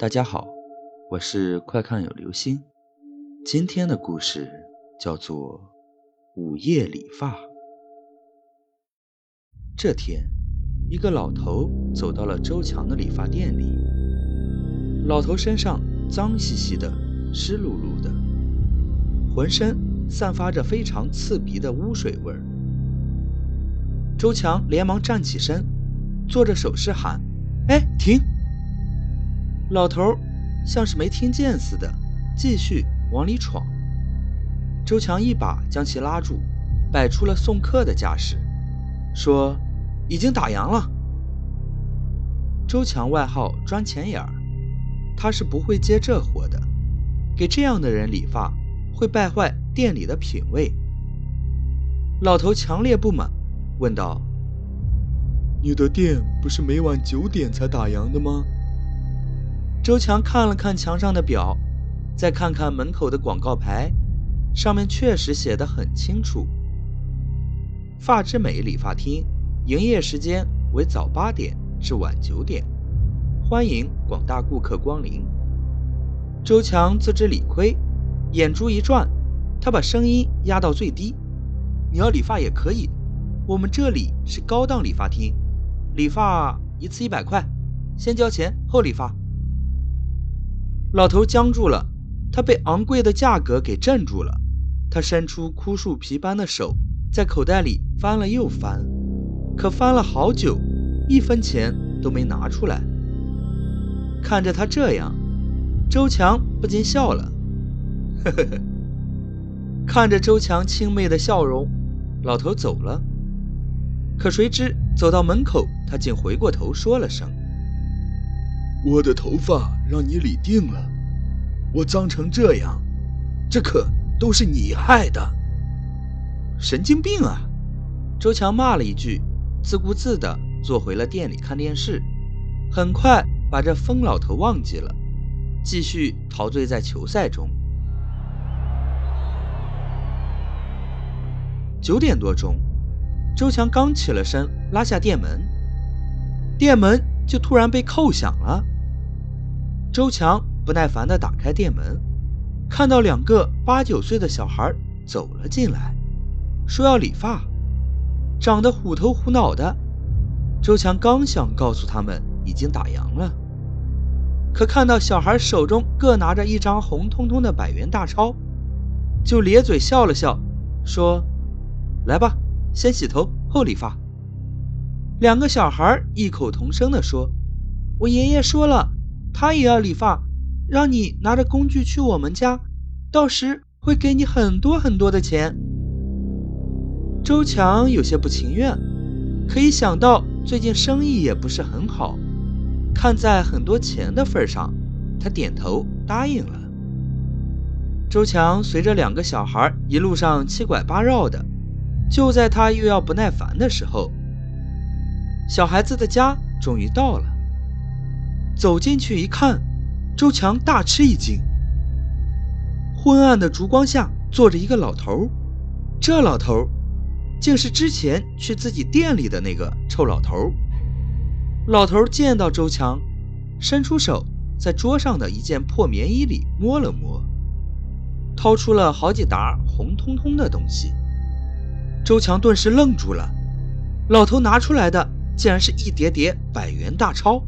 大家好，我是快看有流星。今天的故事叫做《午夜理发》。这天，一个老头走到了周强的理发店里。老头身上脏兮兮的、湿漉漉的，浑身散发着非常刺鼻的污水味儿。周强连忙站起身，做着手势喊：“哎，停！”老头像是没听见似的，继续往里闯。周强一把将其拉住，摆出了送客的架势，说：“已经打烊了。”周强外号“钻钱眼儿”，他是不会接这活的。给这样的人理发，会败坏店里的品味。老头强烈不满，问道：“你的店不是每晚九点才打烊的吗？”周强看了看墙上的表，再看看门口的广告牌，上面确实写得很清楚：“发之美理发厅，营业时间为早八点至晚九点，欢迎广大顾客光临。”周强自知理亏，眼珠一转，他把声音压到最低：“你要理发也可以，我们这里是高档理发厅，理发一次一百块，先交钱后理发。”老头僵住了，他被昂贵的价格给镇住了。他伸出枯树皮般的手，在口袋里翻了又翻，可翻了好久，一分钱都没拿出来。看着他这样，周强不禁笑了，呵 呵呵。看着周强轻媚的笑容，老头走了。可谁知走到门口，他竟回过头说了声。我的头发让你理定了，我脏成这样，这可都是你害的！神经病啊！周强骂了一句，自顾自地坐回了店里看电视，很快把这疯老头忘记了，继续陶醉在球赛中。九点多钟，周强刚起了身，拉下店门，店门就突然被扣响了。周强不耐烦地打开店门，看到两个八九岁的小孩走了进来，说要理发，长得虎头虎脑的。周强刚想告诉他们已经打烊了，可看到小孩手中各拿着一张红彤彤的百元大钞，就咧嘴笑了笑，说：“来吧，先洗头后理发。”两个小孩异口同声地说：“我爷爷说了。”他也要理发，让你拿着工具去我们家，到时会给你很多很多的钱。周强有些不情愿，可以想到最近生意也不是很好，看在很多钱的份上，他点头答应了。周强随着两个小孩一路上七拐八绕的，就在他又要不耐烦的时候，小孩子的家终于到了。走进去一看，周强大吃一惊。昏暗的烛光下坐着一个老头，这老头竟是之前去自己店里的那个臭老头。老头见到周强，伸出手在桌上的一件破棉衣里摸了摸，掏出了好几沓红彤彤的东西。周强顿时愣住了，老头拿出来的竟然是一叠叠百元大钞。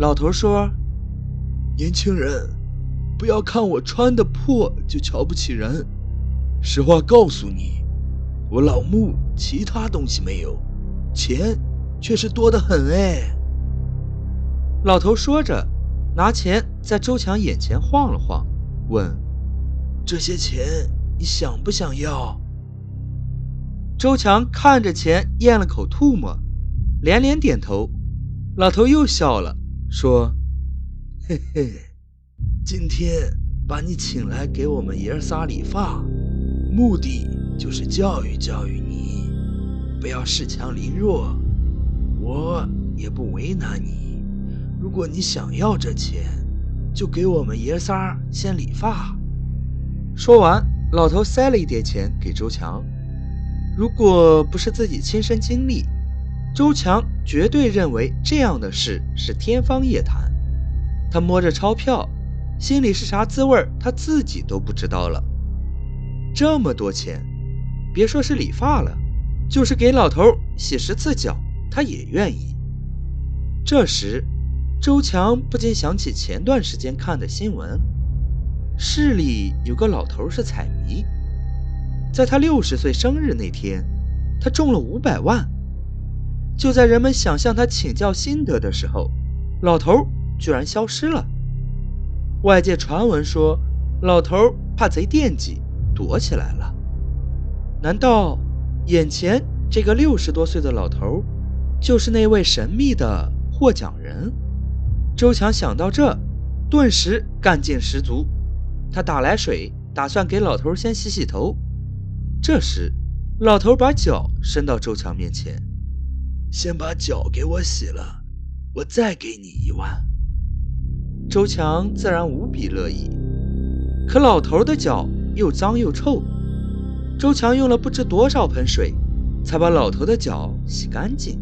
老头说：“年轻人，不要看我穿的破就瞧不起人。实话告诉你，我老穆其他东西没有，钱却是多得很哎。”老头说着，拿钱在周强眼前晃了晃，问：“这些钱你想不想要？”周强看着钱，咽了口唾沫，连连点头。老头又笑了。说：“嘿嘿，今天把你请来给我们爷仨理发，目的就是教育教育你，不要恃强凌弱。我也不为难你，如果你想要这钱，就给我们爷仨先理发。”说完，老头塞了一叠钱给周强。如果不是自己亲身经历，周强绝对认为这样的事是天方夜谭。他摸着钞票，心里是啥滋味他自己都不知道了。这么多钱，别说是理发了，就是给老头洗十次脚，他也愿意。这时，周强不禁想起前段时间看的新闻：市里有个老头是彩迷，在他六十岁生日那天，他中了五百万。就在人们想向他请教心得的时候，老头居然消失了。外界传闻说，老头怕贼惦记。躲起来了？难道眼前这个六十多岁的老头，就是那位神秘的获奖人？周强想到这，顿时干劲十足。他打来水，打算给老头先洗洗头。这时，老头把脚伸到周强面前：“先把脚给我洗了，我再给你一万。”周强自然无比乐意。可老头的脚……又脏又臭，周强用了不知多少盆水，才把老头的脚洗干净。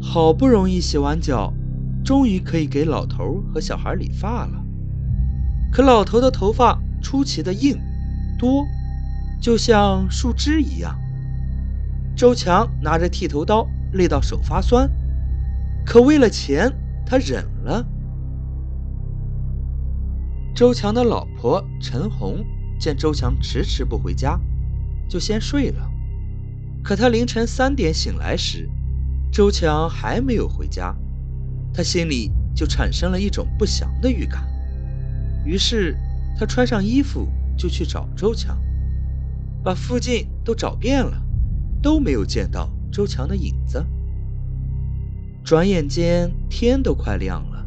好不容易洗完脚，终于可以给老头和小孩理发了。可老头的头发出奇的硬多，就像树枝一样。周强拿着剃头刀，累到手发酸，可为了钱，他忍了。周强的老婆陈红。见周强迟迟不回家，就先睡了。可他凌晨三点醒来时，周强还没有回家，他心里就产生了一种不祥的预感。于是他穿上衣服就去找周强，把附近都找遍了，都没有见到周强的影子。转眼间天都快亮了，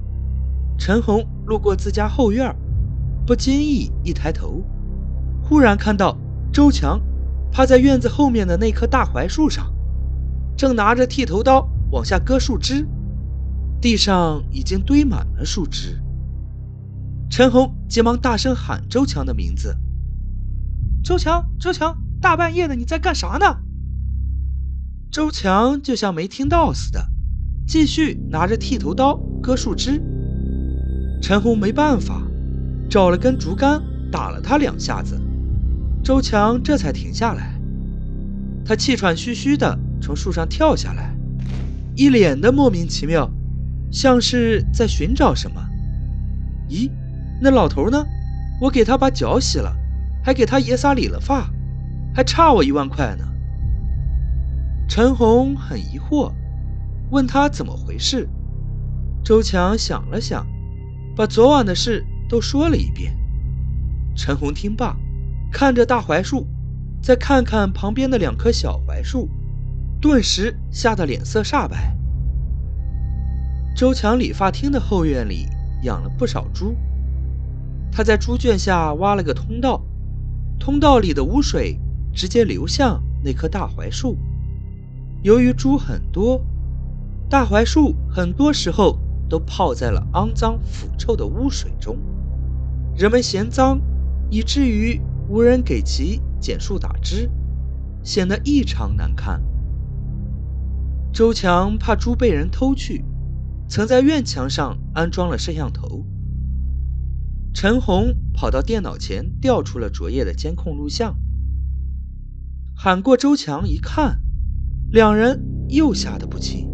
陈红路过自家后院，不经意一抬头。忽然看到周强趴在院子后面的那棵大槐树上，正拿着剃头刀往下割树枝，地上已经堆满了树枝。陈红急忙大声喊周强的名字：“周强，周强，大半夜的你在干啥呢？”周强就像没听到似的，继续拿着剃头刀割树枝。陈红没办法，找了根竹竿打了他两下子。周强这才停下来，他气喘吁吁地从树上跳下来，一脸的莫名其妙，像是在寻找什么。咦，那老头呢？我给他把脚洗了，还给他爷仨理了发，还差我一万块呢。陈红很疑惑，问他怎么回事。周强想了想，把昨晚的事都说了一遍。陈红听罢。看着大槐树，再看看旁边的两棵小槐树，顿时吓得脸色煞白。周强理发厅的后院里养了不少猪，他在猪圈下挖了个通道，通道里的污水直接流向那棵大槐树。由于猪很多，大槐树很多时候都泡在了肮脏腐臭的污水中，人们嫌脏，以至于。无人给其剪树打枝，显得异常难看。周强怕猪被人偷去，曾在院墙上安装了摄像头。陈红跑到电脑前调出了昨夜的监控录像，喊过周强一看，两人又吓得不轻。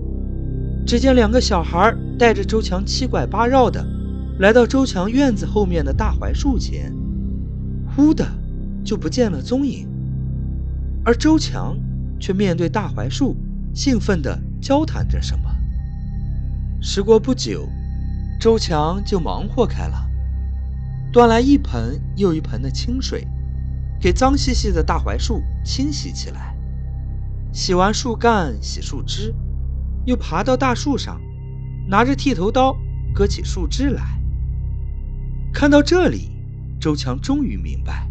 只见两个小孩带着周强七拐八绕的来到周强院子后面的大槐树前，忽的。就不见了踪影，而周强却面对大槐树，兴奋地交谈着什么。时过不久，周强就忙活开了，端来一盆又一盆的清水，给脏兮兮的大槐树清洗起来。洗完树干，洗树枝，又爬到大树上，拿着剃头刀割起树枝来。看到这里，周强终于明白。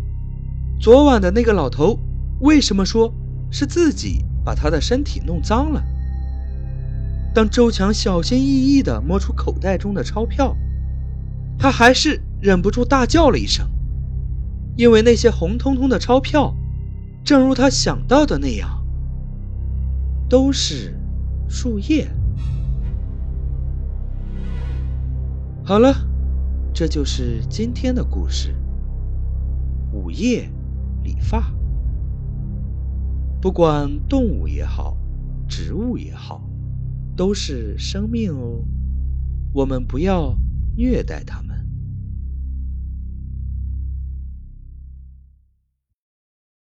昨晚的那个老头，为什么说是自己把他的身体弄脏了？当周强小心翼翼地摸出口袋中的钞票，他还是忍不住大叫了一声，因为那些红彤彤的钞票，正如他想到的那样，都是树叶。好了，这就是今天的故事。午夜理发，不管动物也好，植物也好，都是生命哦。我们不要虐待它们。